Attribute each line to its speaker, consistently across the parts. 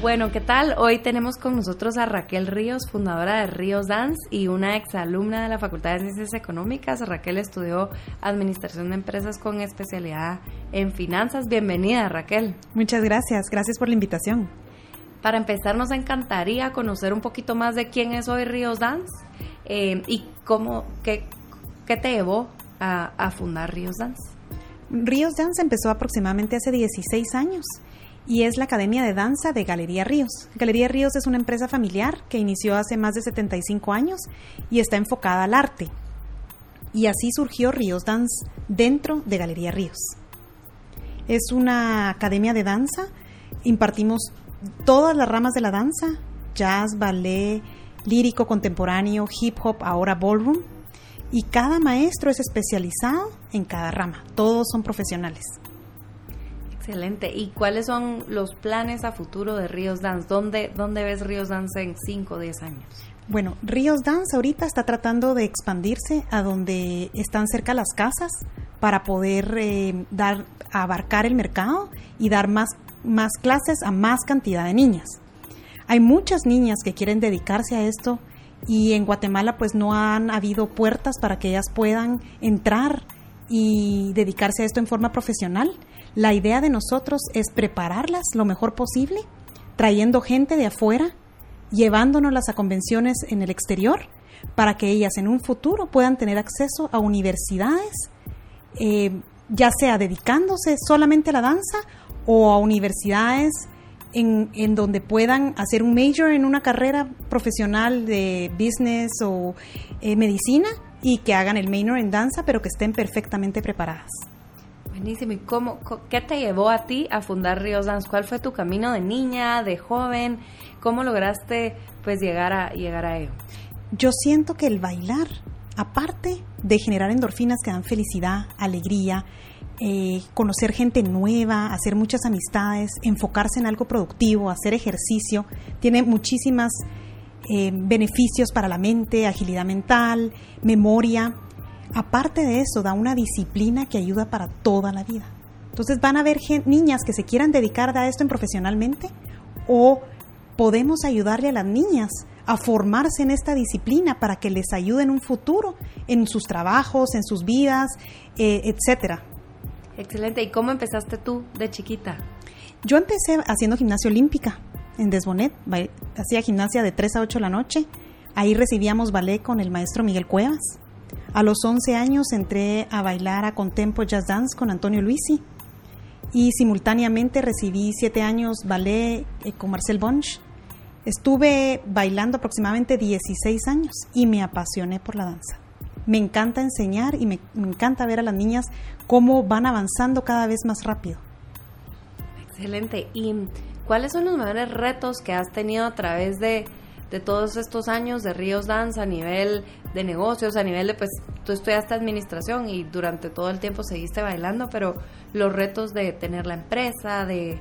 Speaker 1: Bueno, ¿qué tal? Hoy tenemos con nosotros a Raquel Ríos, fundadora de Ríos Dance y una exalumna de la Facultad de Ciencias Económicas. Raquel estudió Administración de Empresas con especialidad en finanzas. Bienvenida, Raquel.
Speaker 2: Muchas gracias, gracias por la invitación.
Speaker 1: Para empezar, nos encantaría conocer un poquito más de quién es hoy Ríos Dance eh, y cómo, qué, qué te llevó a, a fundar Ríos Dance.
Speaker 2: Ríos Dance empezó aproximadamente hace 16 años y es la Academia de Danza de Galería Ríos. Galería Ríos es una empresa familiar que inició hace más de 75 años y está enfocada al arte. Y así surgió Ríos Dance dentro de Galería Ríos. Es una academia de danza, impartimos todas las ramas de la danza, jazz, ballet, lírico, contemporáneo, hip hop, ahora ballroom, y cada maestro es especializado en cada rama, todos son profesionales.
Speaker 1: Excelente. ¿Y cuáles son los planes a futuro de Ríos Dance? ¿Dónde, dónde ves Ríos Dance en 5 o 10 años?
Speaker 2: Bueno, Ríos Dance ahorita está tratando de expandirse a donde están cerca las casas para poder eh, dar, abarcar el mercado y dar más, más clases a más cantidad de niñas. Hay muchas niñas que quieren dedicarse a esto y en Guatemala pues no han habido puertas para que ellas puedan entrar y dedicarse a esto en forma profesional. La idea de nosotros es prepararlas lo mejor posible, trayendo gente de afuera, llevándonos a convenciones en el exterior, para que ellas en un futuro puedan tener acceso a universidades, eh, ya sea dedicándose solamente a la danza o a universidades en, en, donde puedan hacer un major en una carrera profesional de business o eh, medicina y que hagan el minor en danza, pero que estén perfectamente preparadas.
Speaker 1: Buenísimo. ¿Y cómo, qué te llevó a ti a fundar Ríos Dance? ¿Cuál fue tu camino de niña, de joven? ¿Cómo lograste pues llegar a, llegar a ello?
Speaker 2: Yo siento que el bailar, aparte de generar endorfinas que dan felicidad, alegría, eh, conocer gente nueva, hacer muchas amistades, enfocarse en algo productivo, hacer ejercicio, tiene muchísimas eh, beneficios para la mente, agilidad mental, memoria. Aparte de eso, da una disciplina que ayuda para toda la vida. Entonces van a haber niñas que se quieran dedicar a esto en profesionalmente o podemos ayudarle a las niñas a formarse en esta disciplina para que les ayude en un futuro, en sus trabajos, en sus vidas, eh, etcétera.
Speaker 1: Excelente. ¿Y cómo empezaste tú de chiquita?
Speaker 2: Yo empecé haciendo gimnasia olímpica en Desbonet, hacía gimnasia de 3 a 8 de la noche. Ahí recibíamos ballet con el maestro Miguel Cuevas. A los 11 años entré a bailar a Contempo Jazz Dance con Antonio Luisi y simultáneamente recibí 7 años ballet eh, con Marcel Bonch. Estuve bailando aproximadamente 16 años y me apasioné por la danza. Me encanta enseñar y me, me encanta ver a las niñas cómo van avanzando cada vez más rápido.
Speaker 1: Excelente. ¿Y cuáles son los mayores retos que has tenido a través de, de todos estos años de Ríos Dance a nivel de negocios, a nivel de, pues, tú estudiaste administración y durante todo el tiempo seguiste bailando, pero los retos de tener la empresa, de,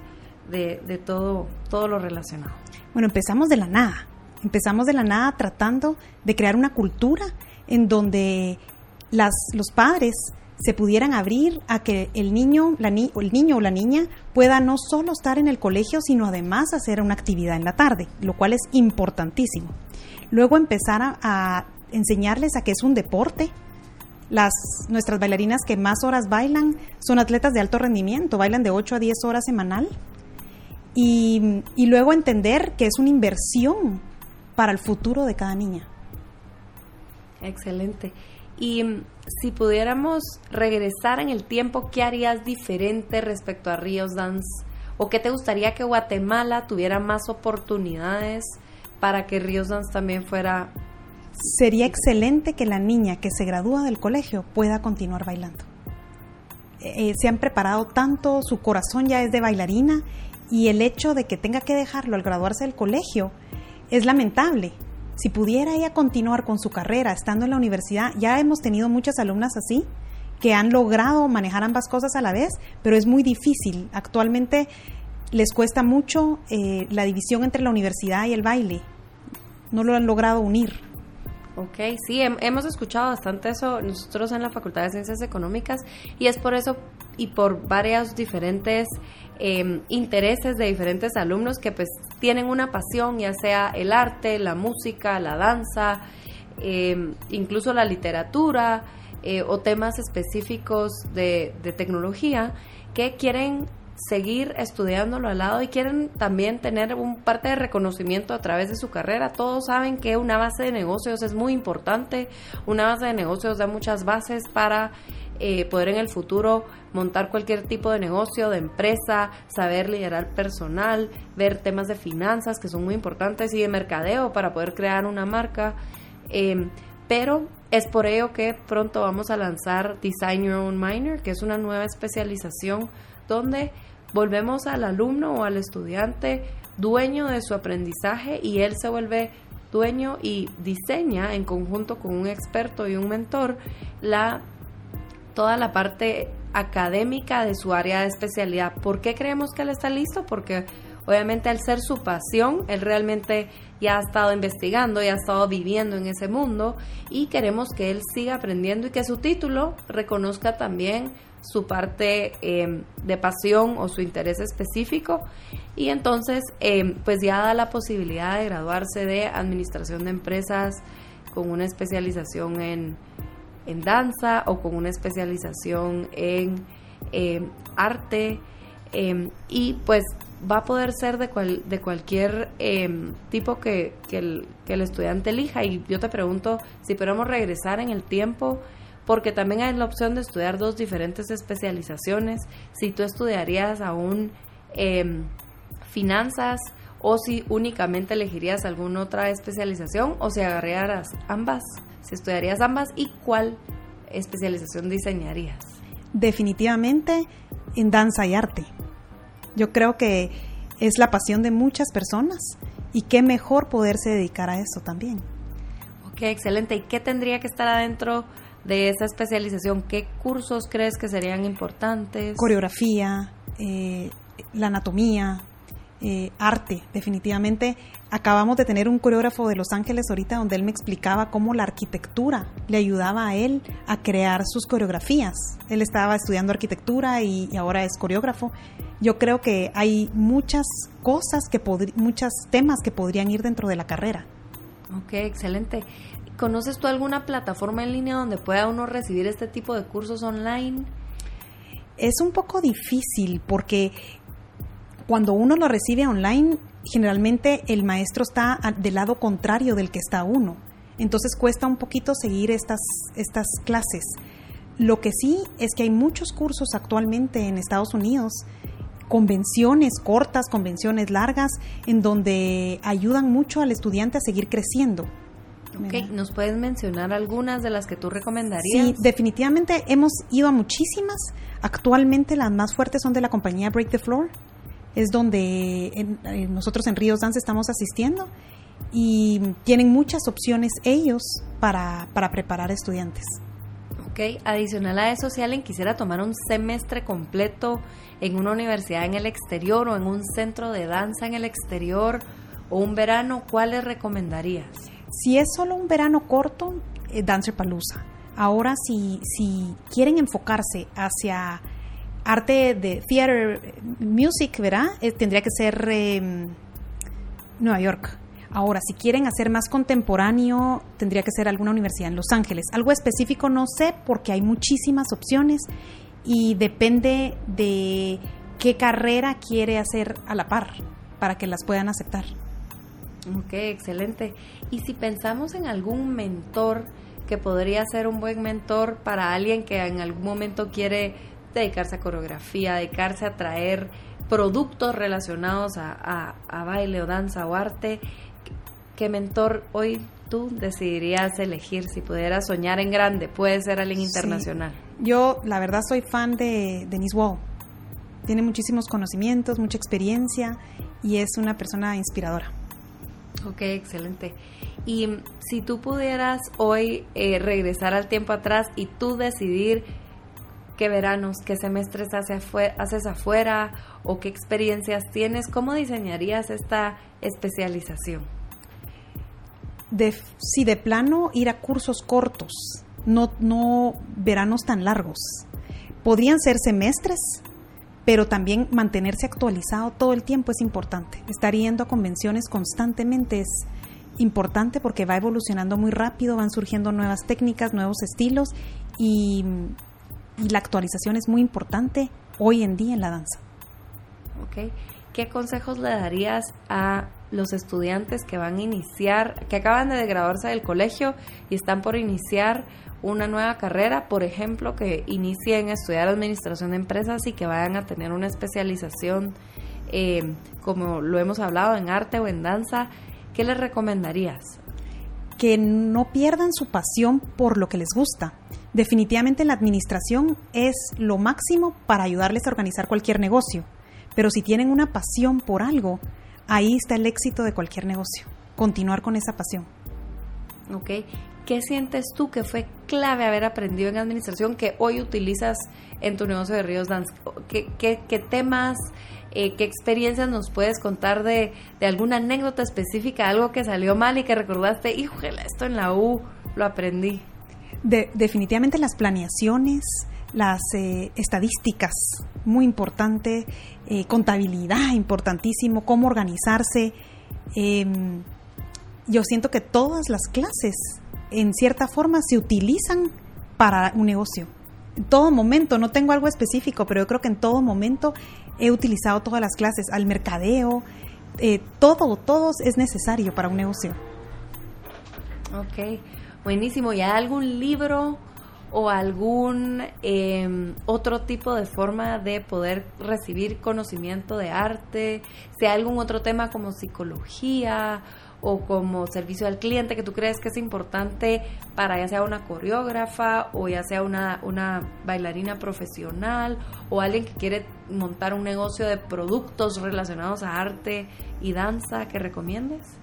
Speaker 1: de, de todo, todo lo relacionado?
Speaker 2: Bueno, empezamos de la nada. Empezamos de la nada tratando de crear una cultura en donde las, los padres se pudieran abrir a que el niño, la ni el niño o la niña pueda no solo estar en el colegio, sino además hacer una actividad en la tarde, lo cual es importantísimo. Luego empezar a, enseñarles a que es un deporte. Las, nuestras bailarinas que más horas bailan son atletas de alto rendimiento, bailan de 8 a 10 horas semanal. Y, y luego entender que es una inversión para el futuro de cada niña.
Speaker 1: Excelente. Y si pudiéramos regresar en el tiempo, ¿qué harías diferente respecto a Ríos Dance? ¿O qué te gustaría que Guatemala tuviera más oportunidades para que Ríos Dance también fuera...
Speaker 2: Sería excelente que la niña que se gradúa del colegio pueda continuar bailando. Eh, se han preparado tanto, su corazón ya es de bailarina y el hecho de que tenga que dejarlo al graduarse del colegio es lamentable. Si pudiera ella continuar con su carrera estando en la universidad, ya hemos tenido muchas alumnas así que han logrado manejar ambas cosas a la vez, pero es muy difícil. Actualmente les cuesta mucho eh, la división entre la universidad y el baile. No lo han logrado unir.
Speaker 1: Ok, sí, hemos escuchado bastante eso nosotros en la Facultad de Ciencias Económicas y es por eso y por varios diferentes em, intereses de diferentes alumnos que pues tienen una pasión, ya sea el arte, la música, la danza, em, incluso la literatura eh, o temas específicos de, de tecnología que quieren seguir estudiándolo al lado y quieren también tener un parte de reconocimiento a través de su carrera. Todos saben que una base de negocios es muy importante, una base de negocios da muchas bases para eh, poder en el futuro montar cualquier tipo de negocio, de empresa, saber liderar personal, ver temas de finanzas que son muy importantes y de mercadeo para poder crear una marca. Eh, pero es por ello que pronto vamos a lanzar Design Your Own Minor, que es una nueva especialización donde volvemos al alumno o al estudiante dueño de su aprendizaje y él se vuelve dueño y diseña en conjunto con un experto y un mentor la toda la parte académica de su área de especialidad. ¿Por qué creemos que él está listo? Porque obviamente al ser su pasión, él realmente ya ha estado investigando, ya ha estado viviendo en ese mundo y queremos que él siga aprendiendo y que su título reconozca también su parte em, de pasión o su interés específico. Y entonces em, pues ya da la posibilidad de graduarse de administración de empresas con una especialización en, en danza o con una especialización en em, arte y pues va a poder ser de, cual, de cualquier tipo que, que, el, que el estudiante elija y yo te pregunto si podemos regresar en el tiempo porque también hay la opción de estudiar dos diferentes especializaciones. Si tú estudiarías aún em, finanzas o si únicamente elegirías alguna otra especialización o si agarrarías ambas, si estudiarías ambas y cuál especialización diseñarías.
Speaker 2: Definitivamente en danza y arte. Yo creo que es la pasión de muchas personas y qué mejor poderse dedicar a eso también.
Speaker 1: Ok, excelente. ¿Y qué tendría que estar adentro de esa especialización, ¿qué cursos crees que serían importantes?
Speaker 2: Coreografía, eh, la anatomía, eh, arte, definitivamente. Acabamos de tener un coreógrafo de Los Ángeles ahorita donde él me explicaba cómo la arquitectura le ayudaba a él a crear sus coreografías. Él estaba estudiando arquitectura y, ahora es coreógrafo. Yo creo que hay muchas cosas que muchos temas que podrían ir dentro de la carrera.
Speaker 1: Ok, excelente. ¿Conoces tú alguna plataforma en línea donde pueda uno recibir este tipo de cursos online?
Speaker 2: Es un poco difícil porque cuando uno lo recibe online, generalmente el maestro está del lado contrario del que está uno. Entonces cuesta un poquito seguir estas, estas clases. Lo que sí es que hay muchos cursos actualmente en Estados Unidos, convenciones cortas, convenciones largas, en donde ayudan mucho al estudiante a seguir creciendo.
Speaker 1: Ok, ¿nos puedes mencionar algunas de las que tú recomendarías?
Speaker 2: Sí, definitivamente hemos ido a muchísimas. Actualmente las más fuertes son de la compañía Break the Floor. Es donde nosotros en Ríos Dance estamos asistiendo y tienen muchas opciones ellos para, para preparar estudiantes.
Speaker 1: Adicional a eso, si alguien quisiera tomar un semestre completo en una universidad en el exterior o en un centro de danza en el exterior o un verano, ¿cuáles recomendarías?
Speaker 2: Si es solo un verano corto, eh, Dancer Palooza. Ahora, si, si quieren enfocarse hacia arte de theater music, ¿verdad? Eh, tendría que ser em, Nueva York. Ahora, si quieren hacer más contemporáneo, tendría que ser alguna universidad en Los Ángeles. Algo específico no sé porque hay muchísimas opciones y depende de qué carrera quiere hacer a la par para que las puedan aceptar.
Speaker 1: Ok, excelente. Y si pensamos en algún mentor que podría ser un buen mentor para alguien que en algún momento quiere dedicarse a coreografía, dedicarse a traer productos relacionados a, baile o danza o arte, ¿qué mentor hoy tú decidirías elegir si pudieras soñar en grande? Puede ser alguien internacional.
Speaker 2: Yo, la verdad, soy fan de Denise Wall. Tiene muchísimos conocimientos, mucha experiencia y es una persona inspiradora.
Speaker 1: Ok, excelente. Y si tú pudieras hoy eh, regresar al tiempo atrás y tú decidir qué veranos, qué semestres haces afuera o qué experiencias tienes, ¿cómo diseñarías esta especialización?
Speaker 2: De, si de plano ir a cursos cortos, no, no veranos tan largos. Podrían ser semestres, pero también mantenerse actualizado todo el tiempo es importante. Estar yendo a convenciones constantemente es importante porque va evolucionando muy rápido, van surgiendo nuevas técnicas, nuevos estilos y y la actualización es muy importante hoy en día en la danza.
Speaker 1: Ok. ¿Qué consejos le darías a los estudiantes que van a iniciar, que acaban de graduarse del colegio y están por iniciar una nueva carrera, por ejemplo, que inicien a estudiar administración de empresas y que vayan a tener una especialización, eh, como lo hemos hablado, en arte o en danza? ¿Qué les recomendarías?
Speaker 2: Que no pierdan su pasión por lo que les gusta Definitivamente la administración es lo máximo para ayudarles a organizar cualquier negocio, pero si tienen una pasión por algo, ahí está el éxito de cualquier negocio, continuar con esa pasión.
Speaker 1: Ok, ¿qué sientes tú que fue clave haber aprendido en administración que hoy utilizas en tu negocio de Ríos Dance? ¿Qué, temas, eh, qué experiencias nos puedes contar de, de, alguna anécdota específica, algo que salió mal y que recordaste, híjole, esto en la U lo aprendí?
Speaker 2: definitivamente las planeaciones, las eh, estadísticas, muy importante, eh, contabilidad, importantísimo, cómo organizarse. Em, yo siento que todas las clases, en cierta forma, se utilizan para un negocio. En todo momento, no tengo algo específico, pero yo creo que en todo momento he utilizado todas las clases, al mercadeo, eh, todo, todo es necesario para un negocio.
Speaker 1: Ok. Buenísimo. ¿Y hay algún libro o algún em, otro tipo de forma de poder recibir conocimiento de arte? ¿Sea algún otro tema como psicología o como servicio al cliente que tú crees que es importante para ya sea una coreógrafa o ya sea una, una bailarina profesional o alguien que quiere montar un negocio de productos relacionados a arte y danza que recomiendes?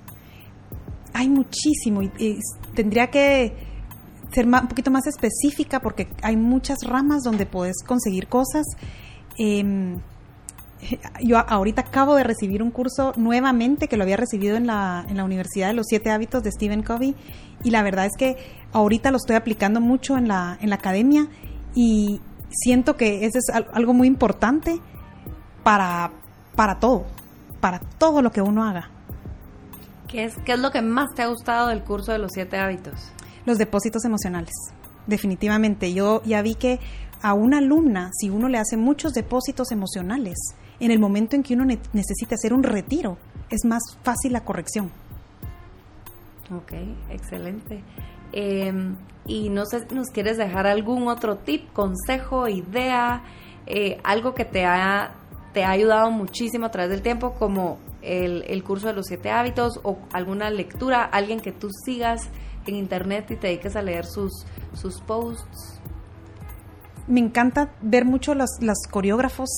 Speaker 2: hay muchísimo y, tendría que ser un poquito más específica porque hay muchas ramas donde puedes conseguir cosas. Em, yo ahorita acabo de recibir un curso nuevamente que lo había recibido en la, en la Universidad de los Siete Hábitos de Stephen Covey y la verdad es que ahorita lo estoy aplicando mucho en la, en la academia y siento que eso es algo muy importante para, para todo, para todo lo que uno haga.
Speaker 1: ¿Qué es, ¿Qué es lo que más te ha gustado del curso de los siete hábitos?
Speaker 2: Los depósitos emocionales, definitivamente. Yo ya vi que a una alumna, si uno le hace muchos depósitos emocionales, en el momento en que uno necesita hacer un retiro, es más fácil la corrección.
Speaker 1: Ok, excelente. Em, y no sé, ¿nos quieres dejar algún otro tip, consejo, idea, eh, algo que te ha, te ha ayudado muchísimo a través del tiempo, como el, curso de los siete hábitos o alguna lectura, alguien que tú sigas en internet y te dediques a leer sus, sus posts?
Speaker 2: Me encanta ver mucho los, los coreógrafos,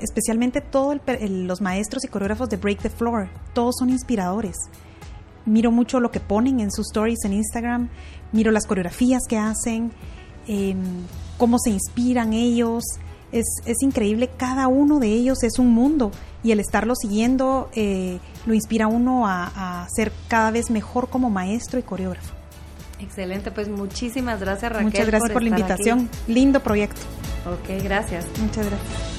Speaker 2: especialmente todos los maestros y coreógrafos de Break the Floor. Todos son inspiradores. Miro mucho lo que ponen en sus stories en Instagram, miro las coreografías que hacen, em, cómo se inspiran ellos. Es, es increíble, cada uno de ellos es un mundo y el estarlo siguiendo eh, lo inspira a uno a, a, ser cada vez mejor como maestro y coreógrafo.
Speaker 1: Excelente, pues muchísimas gracias Raquel.
Speaker 2: Muchas gracias por, la invitación. Lindo proyecto.
Speaker 1: Ok, gracias.
Speaker 2: Muchas gracias.